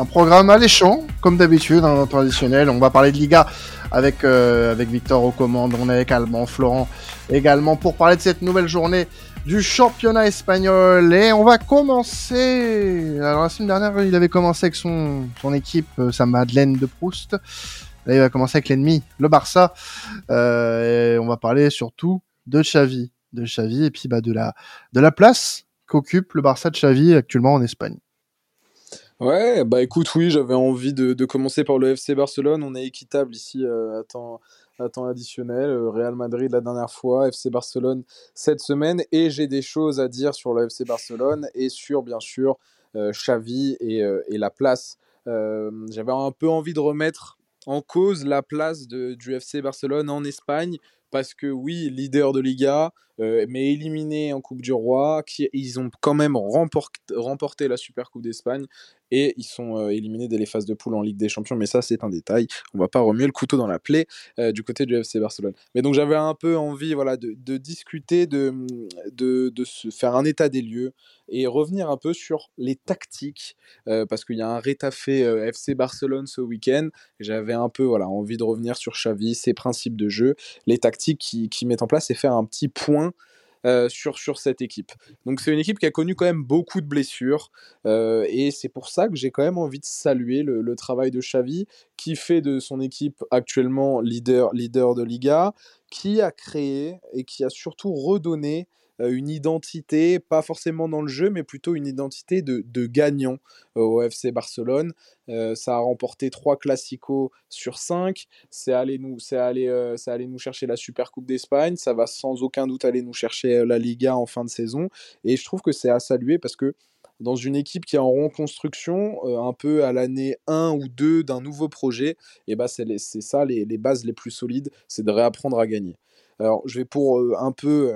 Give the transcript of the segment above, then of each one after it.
un programme alléchant, comme d'habitude, un traditionnel. On va parler de Liga avec, euh, avec Victor aux commandes, on est avec Allemand, Florent également pour parler de cette nouvelle journée du championnat espagnol. Et on va commencer. Alors la semaine dernière, il avait commencé avec son, son équipe, euh, sa Madeleine de Proust. Là, il va commencer avec l'ennemi, le Barça. Euh, et on va parler surtout de Xavi, de Xavi et puis bah, de la de la place qu'occupe le Barça de Xavi actuellement en Espagne. Ouais, bah écoute, oui, j'avais envie de, de, commencer par le FC Barcelone. On est équitable ici euh, à, temps, additionnel. Euh, Real Madrid la dernière fois, FC Barcelone cette semaine. Et j'ai des choses à dire sur le FC Barcelone et sur, bien sûr, euh, Xavi et, euh, et, la place. J'avais un peu envie de remettre en cause la place de, du FC Barcelone en Espagne parce que oui, leader de Liga, mais éliminé en Coupe du Roi, qui, ils ont quand même remporté la Super Coupe d'Espagne et ils sont euh, éliminés dès les phases de poule en Ligue des Champions, mais ça c'est un détail, on va pas remuer le couteau dans la plaie euh, du côté du FC Barcelone. Mais donc j'avais un peu envie voilà, de, discuter, de, de, se faire un état des lieux et revenir un peu sur les tactiques, euh, parce qu'il y a un rétafé FC Barcelone ce week-end, j'avais un peu voilà, envie de revenir sur Xavi, ses principes de jeu, les tactiques qu'il qui met en place et faire un petit point euh, sur, sur cette équipe. Donc c'est une équipe qui a connu quand même beaucoup de blessures euh, et c'est pour ça que j'ai quand même envie de saluer le, travail de Xavi qui fait de son équipe actuellement leader, leader de Liga, qui a créé et qui a surtout redonné une identité, pas forcément dans le jeu, mais plutôt une identité de, gagnant au FC Barcelone. Euh, ça a remporté trois classicos sur 5. C'est allé, nous, allé, euh, allé nous chercher la Super Coupe d'Espagne. Ça va sans aucun doute aller nous chercher la Liga en fin de saison. Et je trouve que c'est à saluer parce que dans une équipe qui est en reconstruction, euh, un peu à l'année 1 ou 2 d'un nouveau projet, et bah c'est, ça les, les, bases les plus solides, c'est de réapprendre à gagner. Alors je vais pour un peu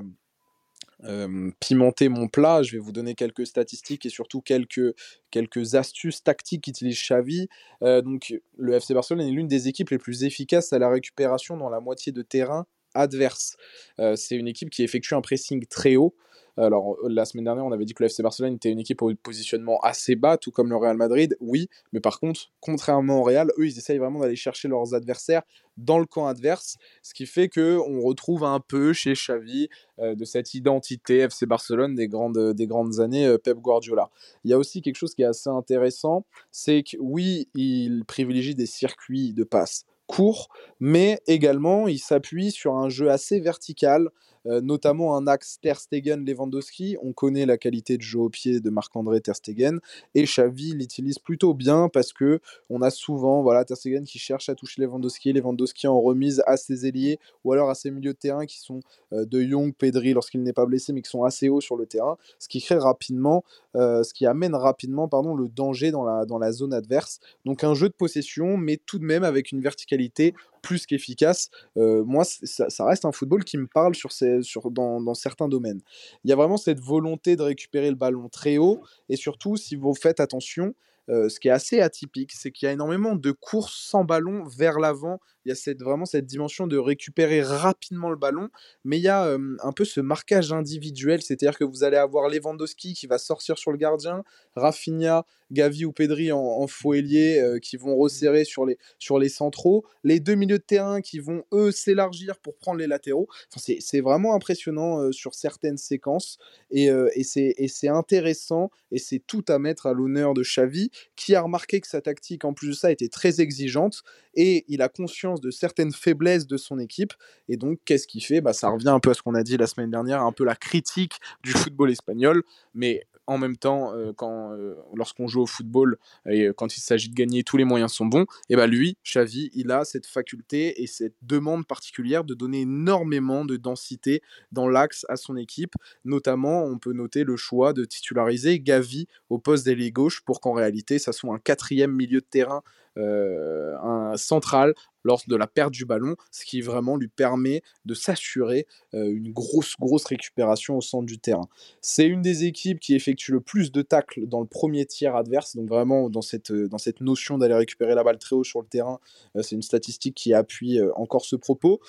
euh, pimenter mon plat, je vais vous donner quelques statistiques et surtout quelques, quelques astuces tactiques qu'utilise Xavi. Euh, donc, le FC Barcelone est l'une des équipes les plus efficaces à la récupération dans la moitié de terrain adverse. Euh, c'est une équipe qui effectue un pressing très haut. Alors, la semaine dernière, on avait dit que le FC Barcelone était une équipe au positionnement assez bas, tout comme le Real Madrid, oui, mais par contre, contrairement au Real, eux, ils essayent vraiment d'aller chercher leurs adversaires dans le camp adverse, ce qui fait qu'on retrouve un peu chez Xavi euh, de cette identité FC Barcelone des grandes, des grandes années euh, Pep Guardiola. Il y a aussi quelque chose qui est assez intéressant, c'est que oui, il privilégie des circuits de passe courts, mais également il s'appuie sur un jeu assez vertical, euh, notamment un axe Ter Stegen-Lewandowski. On connaît la qualité de jeu au pied de Marc-André Ter Stegen et Xavi l'utilise plutôt bien parce que on a souvent voilà Ter Stegen qui cherche à toucher Lewandowski, Lewandowski en remise à ses ailiers ou alors à ses milieux de terrain qui sont euh, De Jong, Pedri lorsqu'il n'est pas blessé mais qui sont assez hauts sur le terrain, ce qui crée rapidement, euh, ce qui amène rapidement pardon le danger dans la dans la zone adverse. Donc un jeu de possession mais tout de même avec une verticalité plus qu'efficace. Euh, moi, ça, reste un football qui me parle sur ces, sur, dans, dans, certains domaines. Il y a vraiment cette volonté de récupérer le ballon très haut, et surtout, si vous faites attention, euh, ce qui est assez atypique, c'est qu'il y a énormément de courses sans ballon vers l'avant. Il y a cette, vraiment cette dimension de récupérer rapidement le ballon, mais il y a un peu ce marquage individuel, c'est-à-dire que vous allez avoir Lewandowski qui va sortir sur le gardien, Rafinha, Gavi ou Pedri en, en euh, qui vont resserrer sur les, sur les centraux, les deux milieux de terrain qui vont eux s'élargir pour prendre les latéraux. C'est vraiment impressionnant euh, sur certaines séquences. Et, euh, et c'est intéressant et c'est tout à mettre à l'honneur de Xavi qui a remarqué que sa tactique en plus de ça était très exigeante et il a conscience de certaines faiblesses de son équipe. Et donc, qu'est-ce qu'il fait? Bah, Ça revient un peu à ce qu'on a dit la semaine dernière, un peu la critique du football espagnol, mais en même temps, euh, euh, lorsqu'on joue au football et quand il s'agit de gagner, tous les moyens sont bons. Et ben lui, Xavi, il a cette faculté et cette demande particulière de donner énormément de densité dans l'axe à son équipe. Notamment, on peut noter le choix de titulariser Gavi au poste d'ailier gauche pour qu'en réalité, ça soit un quatrième milieu de terrain un central lors de la perte du ballon, ce qui vraiment lui permet de s'assurer euh, une grosse, grosse récupération au centre du terrain. C'est une des équipes qui effectue le plus de tacles dans le premier tiers adverse, donc vraiment dans cette, dans cette notion d'aller récupérer la balle très haut sur le terrain, euh, c'est une statistique qui appuie euh, encore ce propos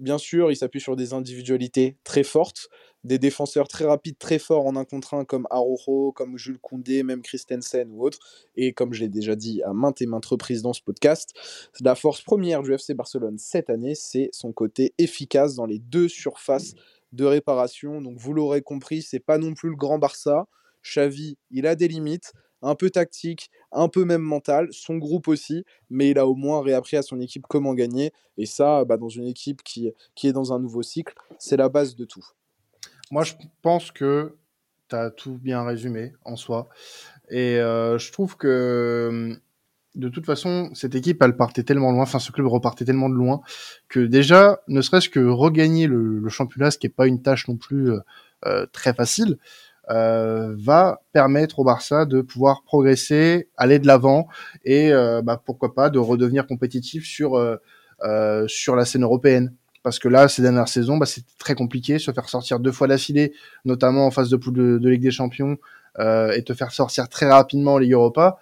bien sûr, il s'appuie sur des individualités très fortes, des défenseurs très rapides, très forts en un contre un comme Arojo, comme Jules Koundé, même Christensen ou autres. Et comme je l'ai déjà dit à maintes et maintes reprises dans ce podcast, la force première du FC Barcelone cette année, c'est son côté efficace dans les deux surfaces de réparation. Donc vous l'aurez compris, c'est pas non plus le grand Barça. Xavi, il a des limites, un peu tactique, un peu même mental, son groupe aussi, mais il a au moins réappris à son équipe comment gagner. Et ça, bah, dans une équipe qui, qui est dans un nouveau cycle, c'est la base de tout. Moi, je pense que tu as tout bien résumé en soi. Et euh, je trouve que de toute façon, cette équipe, elle partait tellement loin, enfin ce club repartait tellement de loin, que déjà, ne serait-ce que regagner le, championnat, ce qui n'est pas une tâche non plus euh, euh, très facile, va permettre au Barça de pouvoir progresser, aller de l'avant et bah, pourquoi pas de redevenir compétitif sur sur la scène européenne parce que là, ces dernières saisons, bah, c'était très compliqué, se faire sortir deux fois d'affilée, notamment en phase de poule de, Ligue des Champions, euh, et te faire sortir très rapidement en Ligue Europa,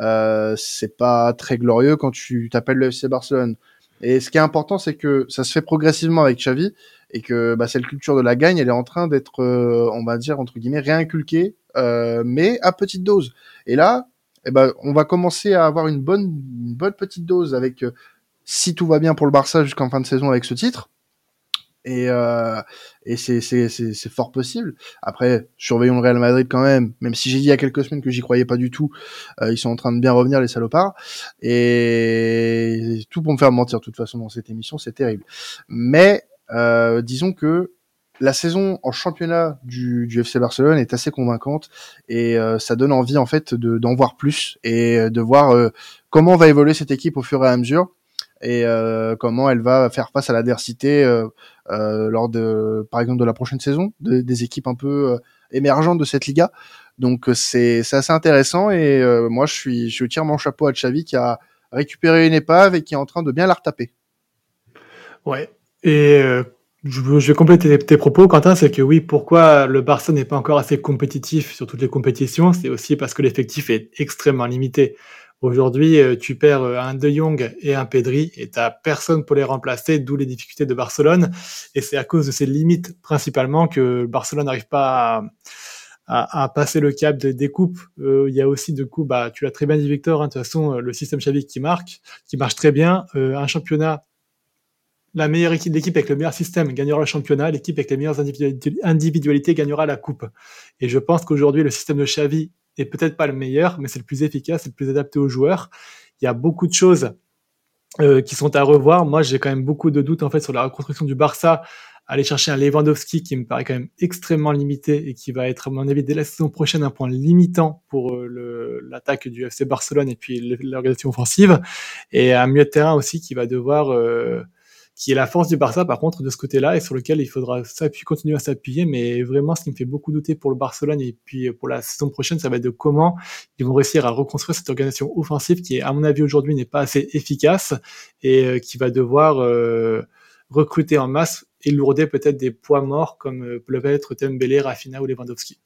euh, c'est pas très glorieux quand tu t'appelles le FC Barcelone. Et ce qui est important, c'est que ça se fait progressivement avec Xavi, et que bah, cette culture de la gagne, elle est en train d'être, euh, on va dire, entre guillemets, réinculquée, euh, mais à petite dose. Et là, eh ben, on va commencer à avoir une bonne, une bonne petite dose avec euh, si tout va bien pour le Barça jusqu'en fin de saison avec ce titre. Et, euh, et c'est, fort possible. Après, surveillons le Real Madrid quand même, même si j'ai dit il y a quelques semaines que j'y croyais pas du tout. Euh, ils sont en train de bien revenir, les salopards. Et tout pour me faire mentir, de toute façon, dans cette émission, c'est terrible. Mais euh, disons que la saison en championnat du, du, FC Barcelone est assez convaincante et euh, ça donne envie en fait de, d'en voir plus et de voir euh, comment va évoluer cette équipe au fur et à mesure et euh, comment elle va faire face à l'adversité euh, euh, lors de, par exemple, de la prochaine saison, des équipes un peu émergentes de cette Liga. Donc c'est assez intéressant et moi je suis je tire mon chapeau à Xavi qui a récupéré une épave et qui est en train de bien la retaper. Ouais. Et je, vais compléter tes propos, Quentin, c'est que oui, pourquoi le Barça n'est pas encore assez compétitif sur toutes les compétitions, c'est aussi parce que l'effectif est extrêmement limité. Aujourd'hui, euh, tu perds euh, un De Jong et un Pedri et t'as personne pour les remplacer, d'où les difficultés de Barcelone. Et c'est à cause de ces limites principalement que Barcelone n'arrive pas à, à, passer le cap des coupes. Euh, il y a aussi de coup, bah, tu l'as très bien dit Victor, hein, de toute façon, le système Xavi qui marque, qui marche très bien. un championnat, la meilleure équipe d'équipe avec le meilleur système gagnera le championnat, l'équipe avec les meilleures individualités, gagnera la coupe. Et je pense qu'aujourd'hui, le système de Xavi est peut-être pas le meilleur, mais c'est le plus efficace, c'est le plus adapté aux joueurs. Il y a beaucoup de choses euh, qui sont à revoir. Moi, j'ai quand même beaucoup de doutes en fait sur la reconstruction du Barça. Aller chercher un Lewandowski qui me paraît quand même extrêmement limité et qui va être, à mon avis, dès la saison prochaine, un point limitant pour euh, l'attaque du FC Barcelone et puis l'organisation offensive. Et un milieu de terrain aussi qui va devoir euh, qui est la force du Barça par contre de ce côté-là et sur lequel il faudra continuer à s'appuyer. Mais vraiment, ce qui me fait beaucoup douter pour le Barcelone et puis pour la saison prochaine, ça va être de comment ils vont réussir à reconstruire cette organisation offensive qui, à mon avis, aujourd'hui n'est pas assez efficace et euh, qui va devoir euh, recruter en masse et lourder peut-être des poids morts comme euh, peuvent être Tembele, Rafina ou Lewandowski.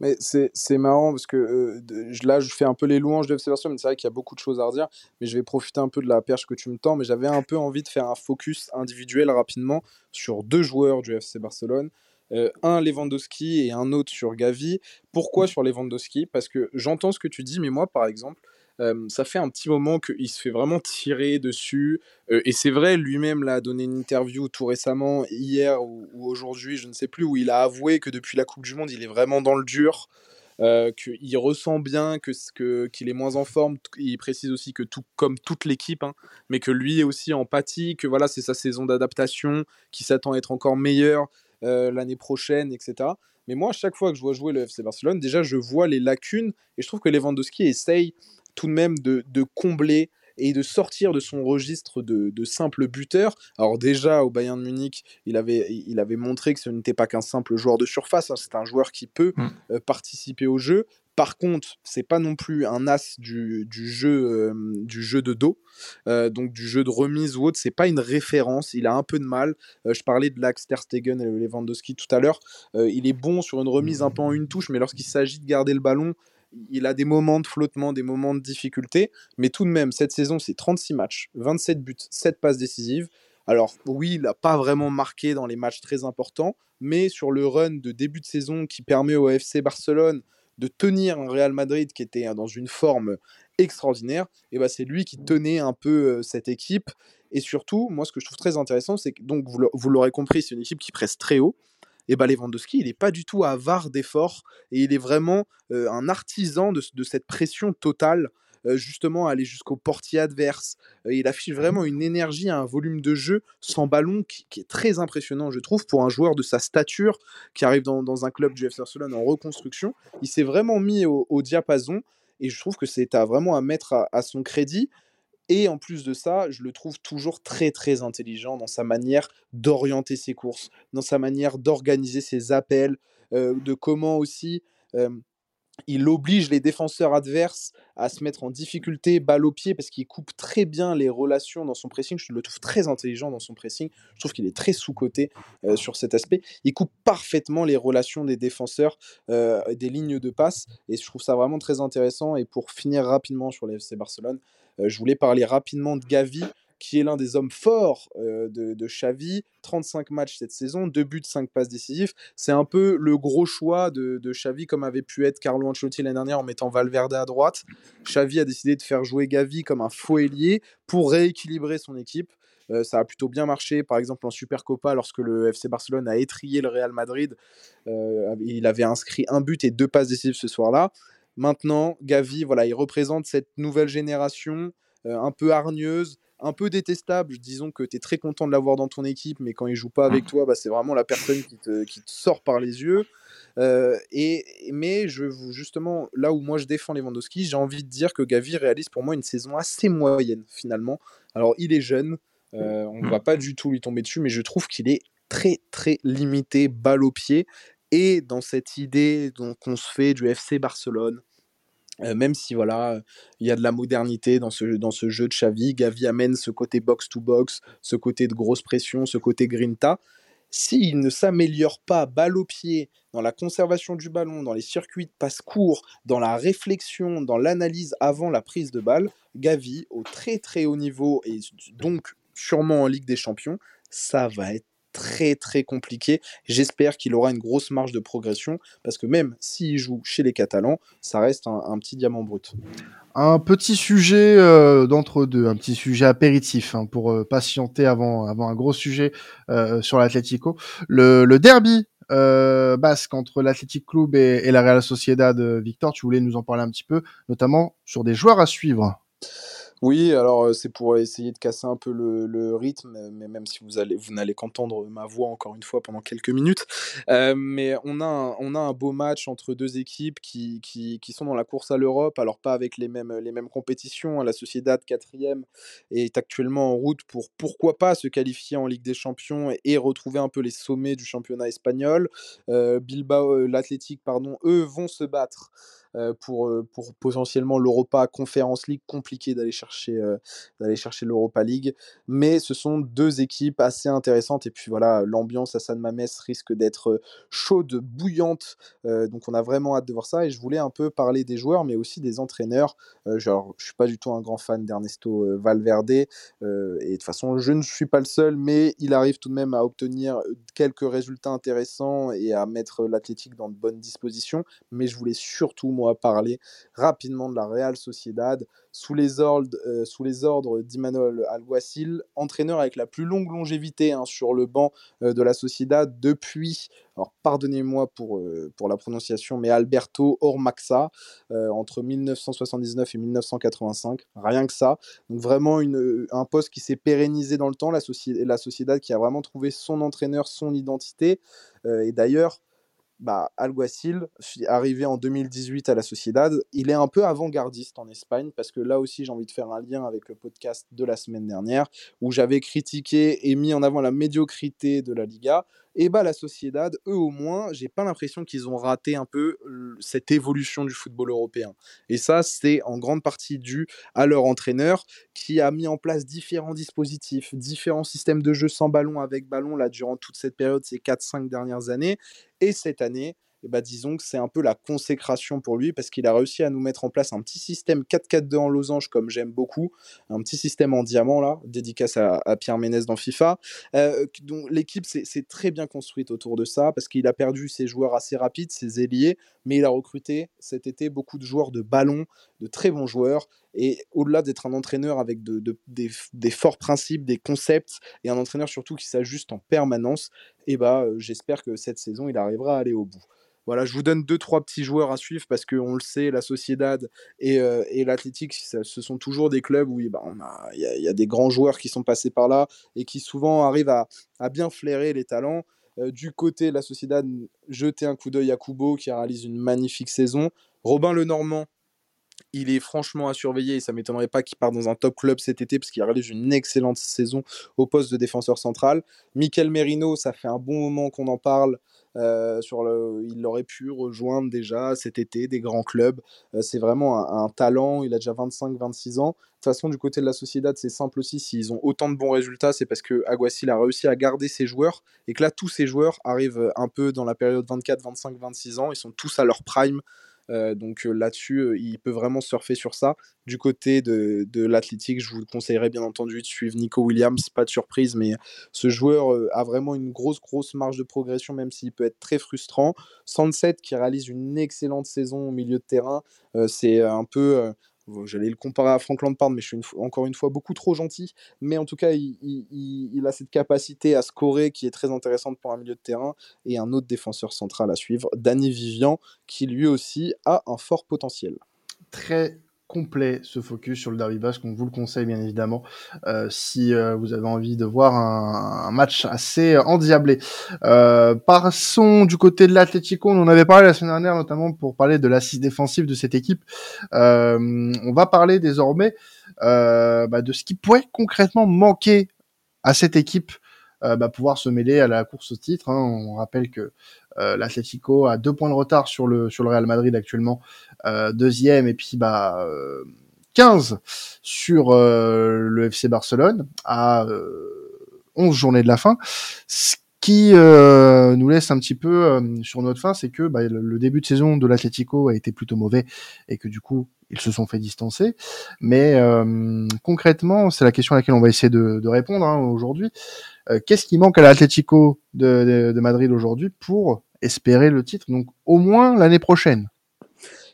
Mais c'est marrant parce que euh, là, je fais un peu les louanges de FC Barcelone, mais c'est vrai qu'il y a beaucoup de choses à redire. Mais je vais profiter un peu de la perche que tu me tends. Mais j'avais un peu envie de faire un focus individuel rapidement sur deux joueurs du FC Barcelone. Euh, un Lewandowski et un autre sur Gavi. Pourquoi sur Lewandowski? Parce que j'entends ce que tu dis, mais moi, par exemple, ça fait un petit moment qu'il se fait vraiment tirer dessus. et c'est vrai, lui-même l'a donné une interview tout récemment, hier ou, aujourd'hui, je ne sais plus, où il a avoué que depuis la Coupe du Monde, il est vraiment dans le dur. qu'il ressent bien que qu'il est moins en forme. Il précise aussi que tout comme toute l'équipe, hein, mais que lui est aussi empathique. Que voilà, c'est sa saison d'adaptation, qui s'attend à être encore meilleur l'année prochaine, etc. Mais moi, à chaque fois que je vois jouer le FC Barcelone, déjà, je vois les lacunes et je trouve que Lewandowski essaye tout de même de, combler et de sortir de son registre de, simple buteur. Alors déjà au Bayern de Munich, il avait, il avait montré que ce n'était pas qu'un simple joueur de surface, hein. c'est un joueur qui peut mm. euh, participer au jeu. Par contre, c'est pas non plus un as du, jeu, euh, du jeu de dos, euh, donc du jeu de remise ou autre. C'est pas une référence. Il a un peu de mal. je parlais de Lax, Ter Stegen et Lewandowski tout à l'heure. il est bon sur une remise un peu en une touche, mais lorsqu'il s'agit de garder le ballon, il a des moments de flottement, des moments de difficulté, mais tout de même, cette saison, c'est 36 matchs, 27 buts, 7 passes décisives. Alors oui, il n'a pas vraiment marqué dans les matchs très importants, mais sur le run de début de saison qui permet au FC Barcelone de tenir un Real Madrid qui était dans une forme extraordinaire, et bah c'est lui qui tenait un peu cette équipe. Et surtout, moi, ce que je trouve très intéressant, c'est que, donc, vous l'aurez compris, c'est une équipe qui presse très haut. Et bah, Lewandowski, il n'est pas du tout avare d'efforts et il est vraiment un artisan de, de, cette pression totale justement aller jusqu'au portier adverse. il affiche mmh vraiment une énergie, un volume de jeu sans ballon qui, est très impressionnant, je trouve, pour un joueur de sa stature qui arrive dans, un club du FC Barcelone en reconstruction. Il s'est vraiment mis au, diapason et je trouve que c'est vraiment à mettre à, son crédit. Et en plus de ça, je le trouve toujours très très intelligent dans sa manière d'orienter ses courses, dans sa manière d'organiser ses appels, de comment aussi il oblige les défenseurs adverses à se mettre en difficulté, balle au pied, parce qu'il coupe très bien les relations dans son pressing. Je le trouve très intelligent dans son pressing. Je trouve qu'il est très sous-coté sur cet aspect. Il coupe parfaitement les relations des défenseurs, des lignes de passe, et je trouve ça vraiment très intéressant. Et pour finir rapidement sur l'FC Barcelone, je voulais parler rapidement de Gavi qui est l'un des hommes forts euh, de, de, Xavi. 35 matchs cette saison, 2 buts, 5 passes décisives. C'est un peu le gros choix de, de, Xavi, comme avait pu être Carlo Ancelotti l'année dernière en mettant Valverde à droite. Xavi a décidé de faire jouer Gavi comme un faux ailier pour rééquilibrer son équipe. Euh, ça a plutôt bien marché, par exemple en Supercopa, lorsque le FC Barcelone a étrié le Real Madrid. Euh, il avait inscrit un but et deux passes décisives ce soir-là. Maintenant, Gavi, voilà, il représente cette nouvelle génération un peu hargneuse, un peu détestable. Disons que tu es très content de l'avoir dans ton équipe, mais quand il joue pas avec mmh. toi, bah, c'est vraiment la personne qui te, sort par les yeux. Euh, et, mais je, justement, là où moi je défends Lewandowski, j'ai envie de dire que Gavi réalise pour moi une saison assez moyenne finalement. Alors il est jeune, euh, on ne mmh. va pas du tout lui tomber dessus, mais je trouve qu'il est très très limité, balle au pied. Et dans cette idée qu'on se fait du FC Barcelone, euh, même si voilà, il y a de la modernité dans ce, dans ce jeu de Xavi, Gavi amène ce côté box-to-box, ce côté de grosse pression, ce côté grinta. S'il ne s'améliore pas balle au pied dans la conservation du ballon, dans les circuits de passe courts, dans la réflexion, dans l'analyse avant la prise de balle, Gavi, au très très haut niveau et donc sûrement en Ligue des Champions, ça va être très très compliqué. J'espère qu'il aura une grosse marge de progression parce que même s'il joue chez les Catalans, ça reste un, petit diamant brut. Un petit sujet euh, d'entre deux, un petit sujet apéritif hein, pour euh, patienter avant, avant un gros sujet euh, sur l'Atlético. Le, derby basque entre l'Athletic Club et, et, la Real Sociedad, Victor, tu voulais nous en parler un petit peu, notamment sur des joueurs à suivre. Oui, alors c'est pour essayer de casser un peu le, rythme, mais même si vous allez, vous n'allez qu'entendre ma voix encore une fois pendant quelques minutes. mais on a, un, on a un beau match entre deux équipes qui, qui, qui sont dans la course à l'Europe, alors pas avec les mêmes, les mêmes compétitions. Hein. La Sociedad quatrième est actuellement en route pour pourquoi pas se qualifier en Ligue des Champions et, retrouver un peu les sommets du championnat espagnol. Bilbao, l'Athletic, pardon, eux vont se battre. Euh, pour, euh, pour potentiellement l'Europa Conference League, compliqué d'aller chercher, euh, d'aller chercher l'Europa League. Mais ce sont deux équipes assez intéressantes. Et puis voilà, l'ambiance à San Mames risque d'être chaude, bouillante. donc on a vraiment hâte de voir ça. Et je voulais un peu parler des joueurs, mais aussi des entraîneurs. genre, je suis pas du tout un grand fan d'Ernesto Valverde. et de toute façon, je ne suis pas le seul, mais il arrive tout de même à obtenir quelques résultats intéressants et à mettre l'Athletic dans de bonnes dispositions. Mais je voulais surtout, moi, parler rapidement de la Real Sociedad sous les ordres, euh, sous les ordres d'Imanol Alguacil, entraîneur avec la plus longue longévité hein, sur le banc euh, de la Sociedad depuis, alors pardonnez-moi pour, euh, pour la prononciation, mais Alberto Ormaxa, entre 1979 et 1985, rien que ça. Donc vraiment une, un poste qui s'est pérennisé dans le temps, la, la Sociedad qui a vraiment trouvé son entraîneur, son identité. et d'ailleurs, bah, Alguacil, arrivé en 2018 à la Sociedad, il est un peu avant-gardiste en Espagne parce que là aussi j'ai envie de faire un lien avec le podcast de la semaine dernière où j'avais critiqué et mis en avant la médiocrité de la Liga et bah la Sociedad, eux au moins, j'ai pas l'impression qu'ils ont raté un peu cette évolution du football européen. Et ça, c'est en grande partie dû à leur entraîneur qui a mis en place différents dispositifs, différents systèmes de jeu sans ballon, avec ballon, là, durant toute cette période, ces 4-5 dernières années. Et cette année, bah, disons que c'est un peu la consécration pour lui parce qu'il a réussi à nous mettre en place un petit système 4-4-2 en losange comme j'aime beaucoup, un petit système en diamant là, dédicace à, Pierre Ménès dans FIFA. Euh, donc l'équipe s'est très bien construite autour de ça parce qu'il a perdu ses joueurs assez rapides, ses ailiers, mais il a recruté cet été beaucoup de joueurs de ballon, de très bons joueurs. Et au-delà d'être un entraîneur avec de, des, forts principes, des concepts, et un entraîneur surtout qui s'ajuste en permanence, et eh bah, euh, j'espère que cette saison, il arrivera à aller au bout. Voilà, je vous donne deux, trois petits joueurs à suivre parce qu'on le sait, la Sociedad et, euh, et l'Athletic, ce sont toujours des clubs où bah, il y, a, des grands joueurs qui sont passés par là et qui souvent arrivent à, bien flairer les talents. Euh, du côté de la Sociedad, jetez un coup d'œil à Kubo qui réalise une magnifique saison. Robin Lenormand, il est franchement à surveiller et ça m'étonnerait pas qu'il parte dans un top club cet été parce qu'il réalise une excellente saison au poste de défenseur central. Mikel Merino, ça fait un bon moment qu'on en parle. Euh, sur le, il aurait pu rejoindre déjà cet été des grands clubs. Euh, c'est vraiment un, talent. Il a déjà 25-26 ans. De toute façon, du côté de la Sociedad, c'est simple aussi. S'ils ont autant de bons résultats, c'est parce que Aguasil a réussi à garder ses joueurs et que là, tous ces joueurs arrivent un peu dans la période 24, 25, 26 ans. Ils sont tous à leur prime. Euh, donc euh, là-dessus, euh, il peut vraiment surfer sur ça. Du côté de, de l'athlétique, je vous conseillerais bien entendu de suivre Nico Williams, pas de surprise, mais ce joueur a vraiment une grosse, grosse marge de progression, même s'il peut être très frustrant. Sunset qui réalise une excellente saison au milieu de terrain, c'est un peu J'allais le comparer à Frank Lampard, mais je suis encore une fois beaucoup trop gentil. Mais en tout cas, il, a cette capacité à scorer qui est très intéressante pour un milieu de terrain. Et un autre défenseur central à suivre, Danny Vivian, qui lui aussi a un fort potentiel. Complet ce focus sur le derby basque. On vous le conseille bien évidemment euh, si euh, vous avez envie de voir un, match assez endiablé. Euh, passons du côté de l'Atlético. On en avait parlé la semaine dernière notamment pour parler de l'assise défensive de cette équipe. Euh, on va parler désormais bah, de ce qui pourrait concrètement manquer à cette équipe bah, pouvoir se mêler à la course au titre. Hein. On rappelle que euh, L'Atlético a deux points de retard sur le sur le Real Madrid actuellement, euh, deuxième et puis bah 15 euh, sur le FC Barcelone à 11 journées de la fin. Qui nous laisse un petit peu sur notre fin, c'est que bah, le, début de saison de l'Atlético a été plutôt mauvais et que du coup ils se sont fait distancer. Mais concrètement, c'est la question à laquelle on va essayer de, de répondre hein, aujourd'hui. Qu'est-ce qui manque à l'Atlético de, de, de, Madrid aujourd'hui pour espérer le titre, donc au moins l'année prochaine?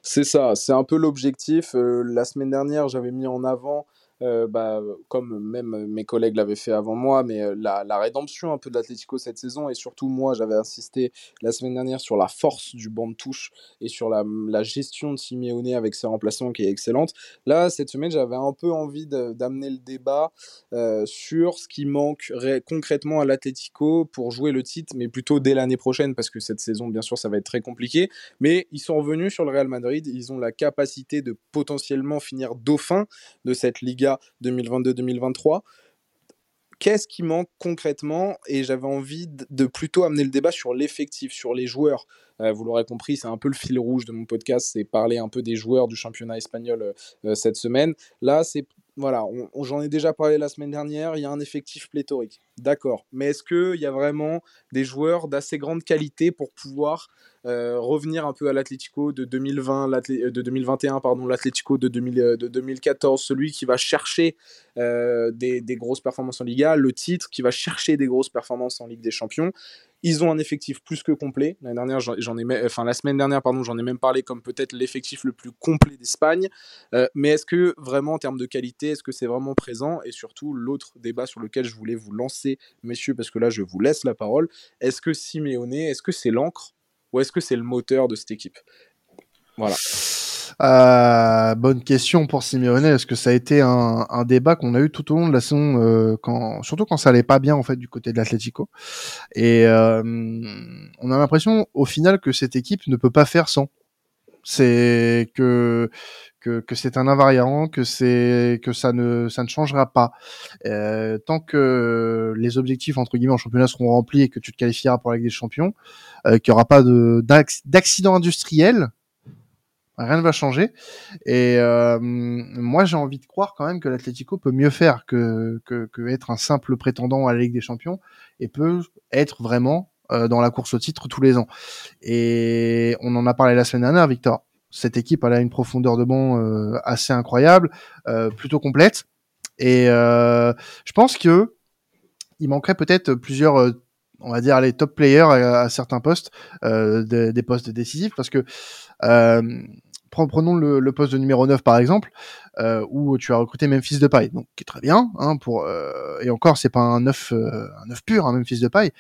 C'est ça, c'est un peu l'objectif. Euh, la semaine dernière, j'avais mis en avant euh, bah, comme même mes collègues l'avaient fait avant moi, mais euh, la, la, rédemption un peu de l'Atlético cette saison, et surtout moi, j'avais insisté la semaine dernière sur la force du banc de touche et sur la, la gestion de Simeone avec ses remplaçants qui est excellente. Là, cette semaine, j'avais un peu envie d'amener le débat euh, sur ce qui manque concrètement à l'Atlético pour jouer le titre, mais plutôt dès l'année prochaine, parce que cette saison, bien sûr, ça va être très compliqué. Mais ils sont revenus sur le Real Madrid, ils ont la capacité de potentiellement finir dauphin de cette Liga 2022-2023. Qu'est-ce qui manque concrètement? Et j'avais envie de plutôt amener le débat sur l'effectif, sur les joueurs. Euh, vous l'aurez compris, c'est un peu le fil rouge de mon podcast, c'est parler un peu des joueurs du championnat espagnol euh, euh, cette semaine. Là, c'est voilà, j'en ai déjà parlé la semaine dernière, il y a un effectif pléthorique. D'accord. Mais est-ce qu'il y a vraiment des joueurs d'assez grande qualité pour pouvoir revenir un peu à l'Atlético de 2020, euh, de 2021, pardon, l'Atlético de, euh, de 2014, celui qui va chercher des, grosses performances en Liga, le titre, qui va chercher des grosses performances en Ligue des Champions. Ils ont un effectif plus que complet. Dernière, j'en ai, enfin la semaine dernière, pardon, j'en ai même parlé comme peut-être l'effectif le plus complet d'Espagne. mais est-ce que vraiment en termes de qualité, est-ce que c'est vraiment présent? Et surtout, l'autre débat sur lequel je voulais vous lancer, messieurs, parce que là, je vous laisse la parole. Est-ce que Simeone, est-ce que c'est l'encre ou est-ce que c'est le moteur de cette équipe? Voilà. Euh, bonne question pour Simeone. Est-ce que ça a été un, débat qu'on a eu tout au long de la saison, euh, quand, surtout quand ça allait pas bien en fait du côté de l'Atlético? Et euh, on a l'impression au final que cette équipe ne peut pas faire sans. C'est que que, que c'est un invariant, que c'est que ça ne ça ne changera pas euh, tant que les objectifs entre guillemets en championnat seront remplis et que tu te qualifieras pour la Ligue des Champions, euh, qu'il n'y aura pas de d'accident industriel, rien ne va changer. Et euh, moi j'ai envie de croire quand même que l'Atlético peut mieux faire que, que que être un simple prétendant à la Ligue des Champions et peut être vraiment dans la course au titre tous les ans. Et on en a parlé la semaine dernière, Victor. Cette équipe, elle a une profondeur de banc assez incroyable, plutôt complète. Et je pense que il manquerait peut-être plusieurs on va dire les top players à, certains postes, euh, des, postes décisifs, parce que euh, prenons le, poste de numéro 9 par exemple, euh, où tu as recruté Memphis de paille, donc qui est très bien, hein, pour et encore c'est pas un 9 un 9 pur, hein, Memphis de paille.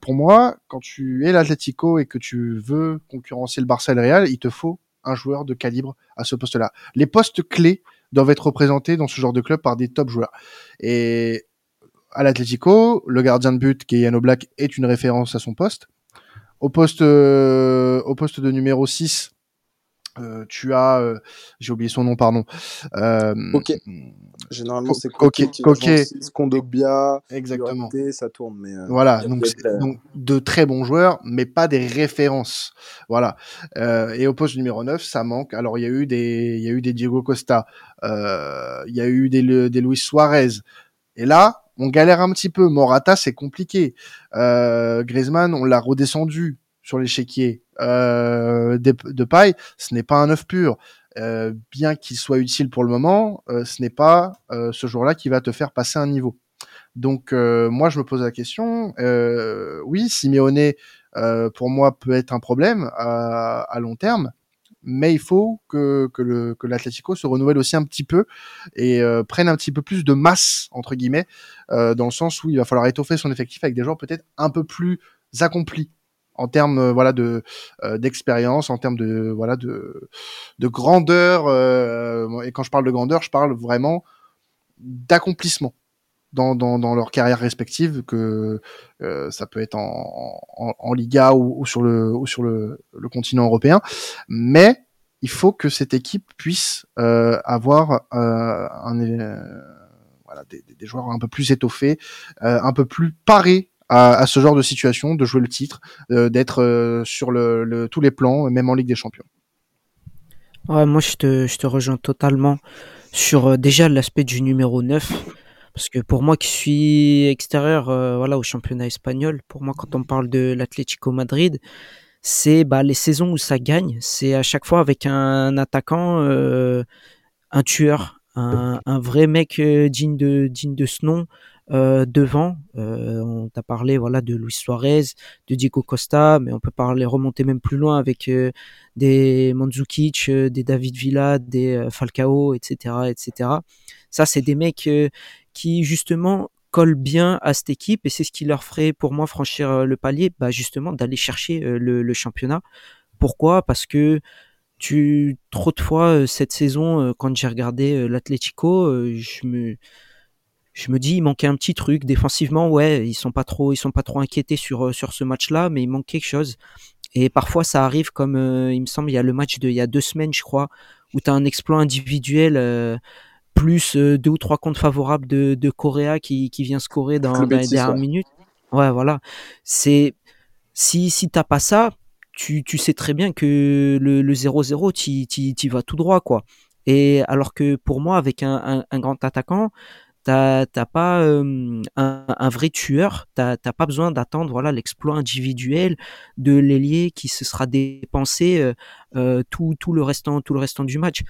pour moi, quand tu es l'Atlético et que tu veux concurrencer le Barça et le Real, il te faut un joueur de calibre à ce poste-là. Les postes clés doivent être représentés dans ce genre de club par des top joueurs. Et à l'Atlético, le gardien de but, qui est Yano Black, est une référence à son poste. Au poste, euh, au poste de numéro 6, euh, tu as, euh, j'ai oublié son nom, pardon. ok. Généralement, c'est Coquet. Coquet. Kondogbia. Exactement. ça tourne. Mais, voilà. Donc, donc, de très bons joueurs, mais pas des références. Voilà. et au poste numéro 9, ça manque. Alors, il y a eu des, il y a eu des Diego Costa. Il y a eu des, des Luis Suarez. Et là, on galère un petit peu. Morata, c'est compliqué. Euh, Griezmann, on l'a redescendu sur l'échiquier euh, de, paille. Ce n'est pas un œuf pur. Euh, bien qu'il soit utile pour le moment, euh, ce n'est pas euh, ce jour-là qui va te faire passer un niveau. Donc moi, je me pose la question. oui, Simeone, pour moi, peut être un problème à, long terme mais il faut que, l'Atlético se renouvelle aussi un petit peu et prenne un petit peu plus de masse, entre guillemets, dans le sens où il va falloir étoffer son effectif avec des joueurs peut-être un peu plus accomplis en termes euh, voilà de d'expérience en termes de voilà de de grandeur et quand je parle de grandeur je parle vraiment d'accomplissement dans, dans, dans leur carrière respective que euh, ça peut être en, en, en Liga ou, ou, sur le ou sur le, le, continent européen. Mais il faut que cette équipe puisse euh, avoir euh, un, euh, voilà, des, des, joueurs un peu plus étoffés euh, un peu plus parés à, ce genre de situation de jouer le titre euh, d'être sur le, le, tous les plans même en Ligue des Champions moi je te, rejoins totalement sur déjà l'aspect du numéro 9 parce que pour moi qui suis extérieur euh, voilà, au championnat espagnol, pour moi quand on parle de l'Atlético Madrid, c'est bah, les saisons où ça gagne, c'est à chaque fois avec un attaquant, euh, un tueur, un, vrai mec euh, digne de ce nom. Euh, devant, euh, on t'a parlé voilà de Luis Suarez, de Diego Costa, mais on peut parler remonter même plus loin avec euh, des Mandzukic, des David Villa, des Falcao, etc., etc. Ça, c'est des mecs qui justement collent bien à cette équipe et c'est ce qui leur ferait pour moi franchir euh, le palier, bah justement d'aller chercher euh, le, championnat. Pourquoi? Parce que tu trop de fois euh, cette saison quand j'ai regardé l'Atlético, je me je me dis il manquait un petit truc défensivement ouais ils sont pas trop ils sont pas trop inquiétés sur sur ce match là mais il manque quelque chose et parfois ça arrive comme il me semble il y a le match de il y a deux semaines je crois où tu as un exploit individuel plus euh, deux ou trois comptes favorables de, de Correa qui, qui vient scorer dans, dans les dernières minutes. Ouais, voilà. C'est si si t'as pas ça, tu, tu sais très bien que le, le 0-0, tu vas tout droit, quoi. Et alors que pour moi, avec un, un, un grand attaquant, t'as pas un, vrai tueur, t'as pas besoin d'attendre voilà l'exploit individuel de l'ailier qui se sera dépensé euh, euh, tout, tout le restant tout le restant du match.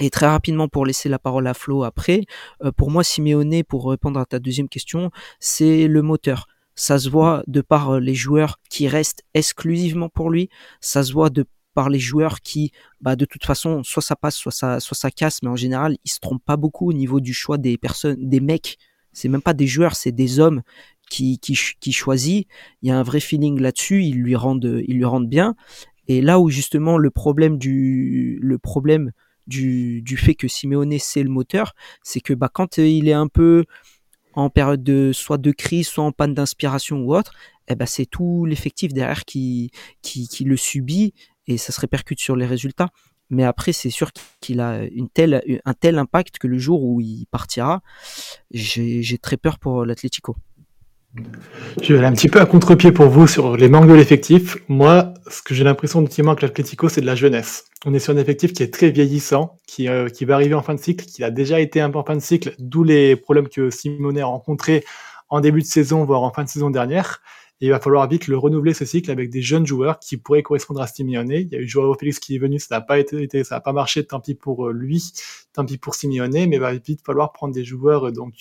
Et très rapidement pour laisser la parole à Flo après, euh, pour moi Simeone, pour répondre à ta deuxième question, c'est le moteur. Ça se voit de par les joueurs qui restent exclusivement pour lui, ça se voit de par les joueurs qui, bah, de toute façon, soit ça passe, soit ça, soit ça casse, mais en général, ils se trompent pas beaucoup au niveau du choix des personnes, des mecs. C'est même pas des joueurs, c'est des hommes qui, qui, choisit. Il y a un vrai feeling là-dessus, ils lui rendent, ils lui rendent bien. Et là où justement le problème du, le problème du, du fait que Simeone c'est le moteur, c'est que bah, quand euh, il est un peu en période de soit de crise, soit en panne d'inspiration ou autre, eh ben c'est tout l'effectif derrière qui, qui, qui le subit et ça se répercute sur les résultats. Mais après, c'est sûr qu'il a un tel impact que le jour où il partira, j'ai très peur pour l'Atlético. Je vais aller un petit peu à contre-pied pour vous sur les manques de l'effectif. Moi, ce que j'ai l'impression qui manque l'Atlético, c'est de la jeunesse. On est sur un effectif qui est très vieillissant, qui, euh, qui va arriver en fin de cycle, qui a déjà été un peu en fin de cycle, d'où les problèmes que Simone a rencontrés en début de saison, voire en fin de saison dernière. Il va falloir vite le renouveler ce cycle avec des jeunes joueurs qui pourraient correspondre à Simeone. Il y a eu Joao Félix qui est venu, ça n'a pas été, ça n'a pas marché, tant pis pour lui, tant pis pour Simeone, mais il va vite falloir prendre des joueurs donc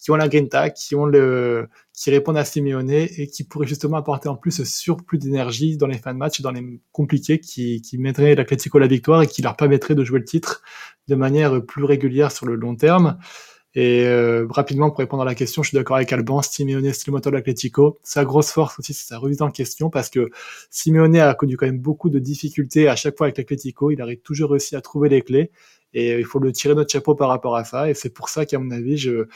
qui ont la grinta, qui ont le, qui répondent à Simeone et qui pourraient justement apporter en plus ce surplus d'énergie dans les fins de match, dans les compliqués, qui, qui mettraient l'Atlético à la victoire et qui leur permettrait de jouer le titre de manière plus régulière sur le long terme. Et euh, rapidement, pour répondre à la question, je suis d'accord avec Alban, Simeone, c'est le moteur de l'Atlético. Sa grosse force aussi, c'est sa remise en question, parce que Simeone a connu quand même beaucoup de difficultés à chaque fois avec l'Atlético. Il arrive toujours réussi à trouver les clés. Et il faut le tirer notre chapeau par rapport à ça. Et c'est pour ça qu'à mon avis, je,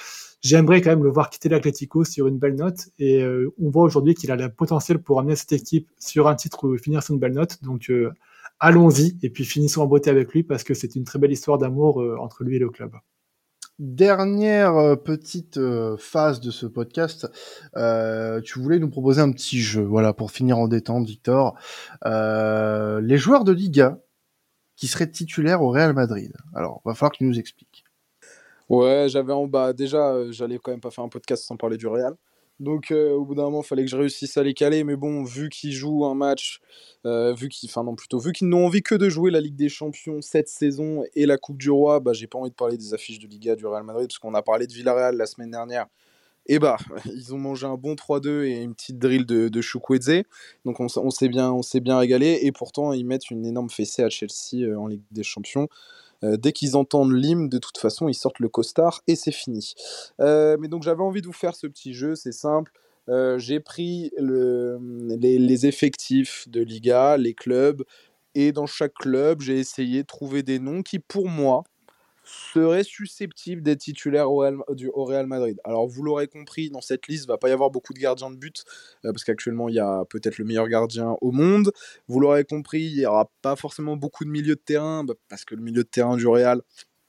j'aimerais quand même le voir quitter l'Atlético sur une belle note. Et euh, on voit aujourd'hui qu'il a le potentiel pour amener cette équipe sur un titre ou finir sur une belle note. Donc euh, allons-y et puis finissons en beauté avec lui parce que c'est une très belle histoire d'amour euh, entre lui et le club. Dernière petite phase de ce podcast, tu voulais nous proposer un petit jeu, voilà, pour finir en détente, Victor. les joueurs de Liga qui seraient titulaires au Real Madrid. Alors, va falloir que tu nous expliques. Ouais, j'avais en bas. Déjà, euh, j'allais quand même pas faire un podcast sans parler du Real. Donc, euh, au bout d'un moment, il fallait que je réussisse à les caler. Mais bon, vu qu'ils jouent un match, euh, vu qu'ils, plutôt, vu qu'ils n'ont envie que de jouer la Ligue des Champions cette saison et la Coupe du Roi, bah, j'ai pas envie de parler des affiches de Liga du Real Madrid parce qu'on a parlé de Villarreal la semaine dernière. Et bah, ils ont mangé un bon 3-2 et une petite drill de, de. Donc, on, on s'est bien, on s'est bien régalé. Et pourtant, ils mettent une énorme fessée à Chelsea en Ligue des Champions. Euh, dès qu'ils entendent l'hymne, de toute façon, ils sortent le costard et c'est fini. Euh, mais donc j'avais envie de vous faire ce petit jeu, c'est simple. Euh, j'ai pris les, effectifs de Liga, les clubs, et dans chaque club, j'ai essayé de trouver des noms qui, pour moi, serait susceptible d'être titulaire au Real, du, Real Madrid. Alors vous l'aurez compris, dans cette liste, il va pas y avoir beaucoup de gardiens de but, euh, parce qu'actuellement il y a peut-être le meilleur gardien au monde. Vous l'aurez compris, il n'y aura pas forcément beaucoup de milieux de terrain, bah, parce que le milieu de terrain du Real,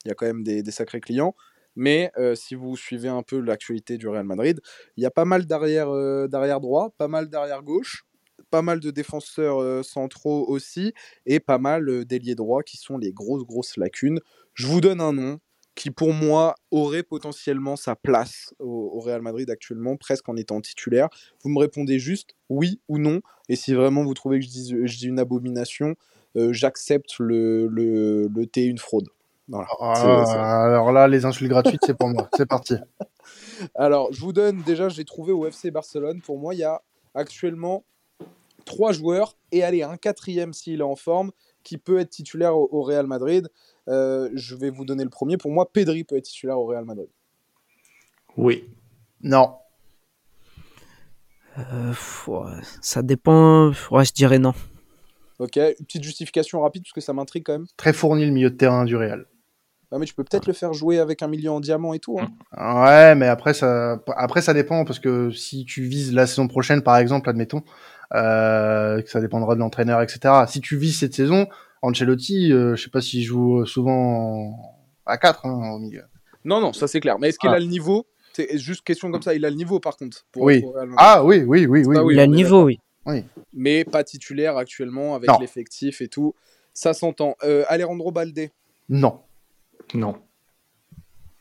il y a quand même des, sacrés clients. Mais euh, si vous suivez un peu l'actualité du Real Madrid, il y a pas mal d'arrière euh, droit, pas mal d'arrière gauche, pas mal de défenseurs centraux aussi, et pas mal d'ailiers droits qui sont les grosses grosses lacunes. Je vous donne un nom qui pour moi aurait potentiellement sa place au, Real Madrid actuellement, presque en étant titulaire. Vous me répondez juste oui ou non, et si vraiment vous trouvez que je dis, je dis une abomination, euh, j'accepte le, le, le une fraude. Ah, alors là, les insultes gratuites, c'est pour moi. C'est parti. Alors, je vous donne, déjà, j'ai trouvé au FC Barcelone, pour moi, il y a actuellement trois joueurs, et allez, un quatrième s'il est en forme, qui peut être titulaire au Real Madrid. Euh, je vais vous donner le premier. Pour moi, Pedri peut être titulaire au Real Madrid. Oui. Non. Euh, ça dépend. Ouais, je dirais non. Ok, une petite justification rapide parce que ça m'intrigue quand même. Très fourni le milieu de terrain du Real. Ah, mais tu peux peut-être le faire jouer avec un milieu en diamant et tout. Hein. Ouais, mais après ça, après ça dépend parce que si tu vises la saison prochaine, par exemple, admettons, euh, que ça dépendra de l'entraîneur, etc. Si tu vises cette saison, Ancelotti, euh, je sais pas s'il joue souvent à 4 hein, au milieu. Non, non, ça c'est clair. Mais est-ce qu'il ah. a le niveau? C'est juste question comme ça. Il a le niveau par contre. oui. ah oui, oui, oui, oui. il a le niveau, oui. oui. Mais pas titulaire actuellement avec l'effectif et tout. Ça s'entend. Euh, Alejandro Balde Non. Non.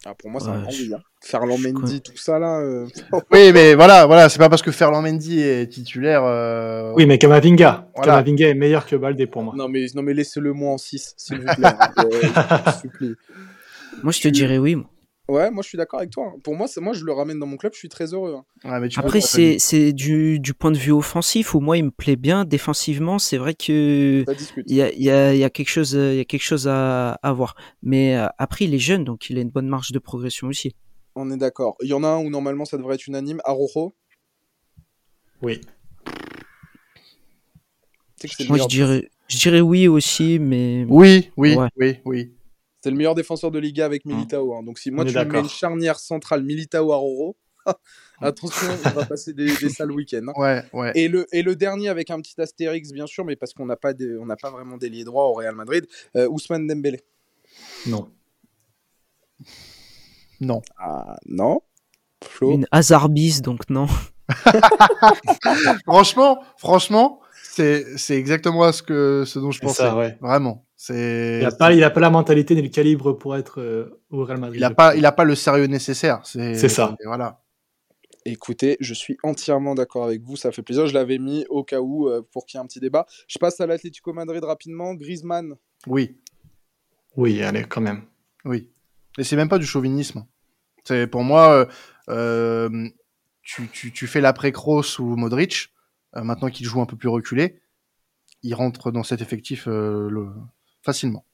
Ah, pour moi, c'est un grand hein. Ferland Mendy, tout ça là. Euh. oui, mais voilà, voilà, c'est pas parce que Ferland Mendy est titulaire. Euh, oui, mais Kamavinga. Kamavinga est meilleur que Balde pour moi. Non, mais, non, mais laissez-le moi en 6, s'il vous plaît. Euh, moi, je te dirais oui. Moi. Ouais, moi je suis d'accord avec toi. Hein. Pour moi, moi je le ramène dans mon club, je suis très heureux. Hein. Après, c'est du, du point de vue offensif où moi il me plaît bien. Défensivement, c'est vrai que il y a, y, a, y a quelque chose, il y a quelque chose à, à voir. Mais euh, après, il est jeune, donc il a une bonne marge de progression aussi. On est d'accord. Il y en a un où normalement ça devrait être unanime. Arojo. Oui. Moi je dirais, je dirais oui aussi, mais. Oui, oui, oui, oui. C'est le meilleur défenseur de Liga avec mmh. Militao. Hein. Donc si moi tu mets une charnière centrale Militao à Roro, attention, on va passer des, sales week-ends. Hein. Ouais, ouais. Et, le, et le dernier avec un petit astérix, bien sûr, mais parce qu'on n'a pas, pas vraiment délié droit au Real Madrid, euh, Ousmane Dembélé. Non. Non. Ah, non. Flo. Une hasardise, donc non. franchement, franchement, c'est exactement ce que ce dont je pensais. Vraiment. Il n'a pas, il a pas la mentalité ni le calibre pour être euh, au Real Madrid. Il n'a pas, il a pas le sérieux nécessaire. C'est ça. Voilà. Écoutez, je suis entièrement d'accord avec vous, ça fait plaisir. Je l'avais mis au cas où euh, pour qu'il y ait un petit débat. Je passe à l'Atlético Madrid rapidement. Griezmann. Oui. Oui, allez, quand même. Oui. Et c'est même pas du chauvinisme. C'est pour moi, euh, euh, tu, tu, tu, fais l'après Kroos ou Modric, euh, maintenant qu'il joue un peu plus reculé, il rentre dans cet effectif euh, le... facilement.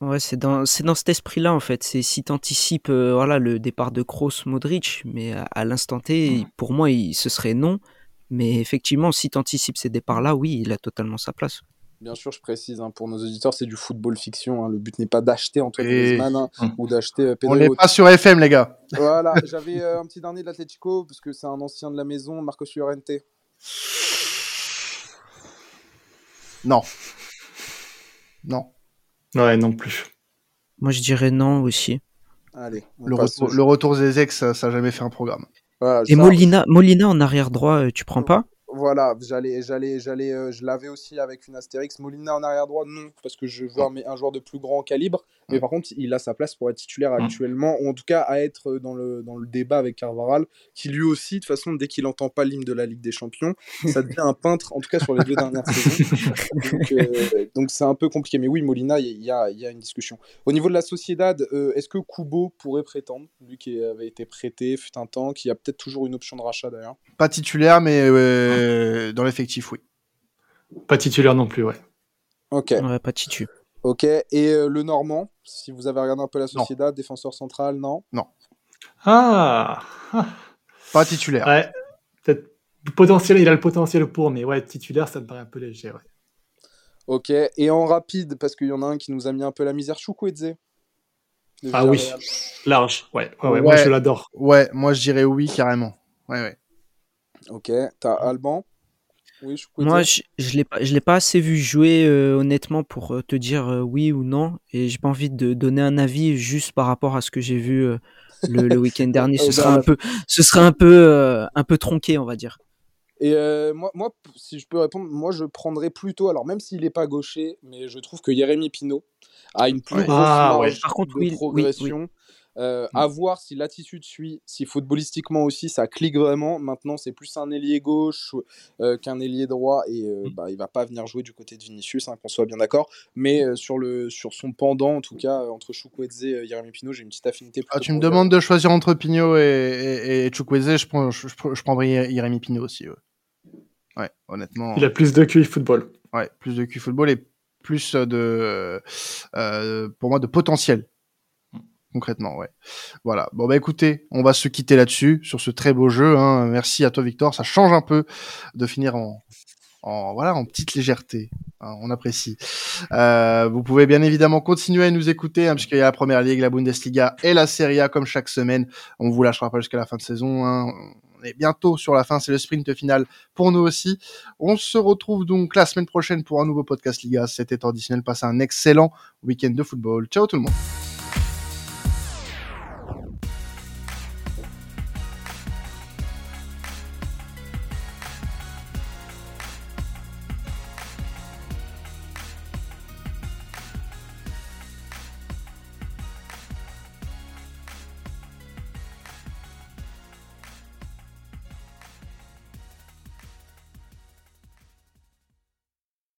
Ouais, c'est dans, c'est dans cet esprit-là, en fait. C'est si t'anticipes euh, voilà, le départ de Kroos, Modric, mais à, à l'instant T, pour moi, il, ce serait non. Mais effectivement, si t'anticipes ces départs-là, oui, il a totalement sa place. Bien sûr, je précise, hein, pour nos auditeurs, c'est du football fiction. Hein. Le but n'est pas d'acheter Antoine Et... Griezmann hein, mmh. ou d'acheter euh, Pedro. On n'est pas sur FM, les gars. Voilà, j'avais euh, un petit dernier de l'Atletico, parce que c'est un ancien de la maison, Marcos Llorente. Non. Non. Ouais, non plus. Moi, je dirais non aussi. Allez, le, retour, le retour des ex, ça n'a jamais fait un programme. Voilà, Et Molina, Molina en arrière droit, euh, tu prends pas? Voilà, j'allais, j'allais, j'allais, euh, je l'avais aussi avec une Astérix. Molina en arrière droit, non, parce que je veux un, un, joueur de plus grand calibre. Mais par contre, il a sa place pour être titulaire actuellement, ou en tout cas à être dans le, dans le débat avec Carvaral, qui lui aussi, de toute façon, dès qu'il n'entend pas l'hymne de la Ligue des Champions, ça devient un peintre, en tout cas sur les deux dernières saisons. Donc, euh, donc c'est un peu compliqué. Mais oui, Molina, il y a, y a, une discussion. Au niveau de la Sociedad, euh, est-ce que Kubo pourrait prétendre, lui qui avait été prêté, fut un temps, qui a peut-être toujours une option de rachat d'ailleurs? Pas titulaire, mais euh, dans l'effectif, oui. Pas titulaire non plus, ouais. Ok. Ouais, pas titulaire. Ok, et euh, le Normand, si vous avez regardé un peu la Sociedad, défenseur central, non? Non. Ah, Pas titulaire. Ouais, peut-être potentiel, il a le potentiel pour, mais ouais, titulaire, ça me paraît un peu léger, ouais. Ok, et en rapide, parce qu'il y en a un qui nous a mis un peu la misère, Chukwueze. Ah oui, large, ouais, ouais, ouais, moi je l'adore. Ouais, moi je dirais oui, carrément. Ouais, ouais. Ok, t'as Alban? Oui, je Moi, je, pas, je l'ai pas assez vu jouer euh, honnêtement pour euh, te dire euh, oui ou non, et j'ai pas envie de donner un avis juste par rapport à ce que j'ai vu euh, le, le week-end dernier. Ce sera un peu, ce sera un peu, un peu tronqué, on va dire. Et moi, moi, si je peux répondre, moi je prendrais plutôt, alors même s'il n'est pas gaucher, mais je trouve que Jérémy Pinault a une plus grosse ah, marge ouais. Par contre, de oui, progression. oui, oui. Euh, à voir si l'attitude suit, si footballistiquement aussi ça clique vraiment. Maintenant, c'est plus un ailier gauche euh, qu'un ailier droit et euh, bah, il va pas venir jouer du côté de Vinicius, hein, qu'on soit bien d'accord. Mais euh, sur, le, sur son pendant, en tout cas, entre Chukwueze et Jérémy Pino, j'ai une petite affinité. Ah, tu me demandes de choisir entre Pino et, et, et Chukwueze, je, prends, je, je, je prendrais Jérémy Pino aussi. Ouais. ouais, honnêtement. Il a plus de QI football. Ouais, plus de QI football et plus de, pour moi, de potentiel concrètement, ouais. Voilà. Bon bah écoutez, on va se quitter là-dessus sur ce très beau jeu. Hein. Merci à toi Victor. Ça change un peu de finir en, en voilà en petite légèreté. Hein, on apprécie. Euh, vous pouvez bien évidemment continuer à nous écouter hein, puisqu'il y a la Première Ligue, la Bundesliga et la Serie A comme chaque semaine. On vous lâchera pas jusqu'à la fin de saison. Hein. On est bientôt sur la fin, c'est le sprint final pour nous aussi. On se retrouve donc la semaine prochaine pour un nouveau podcast Liga. C'était traditionnel. Passez un excellent week-end de football. Ciao tout le monde.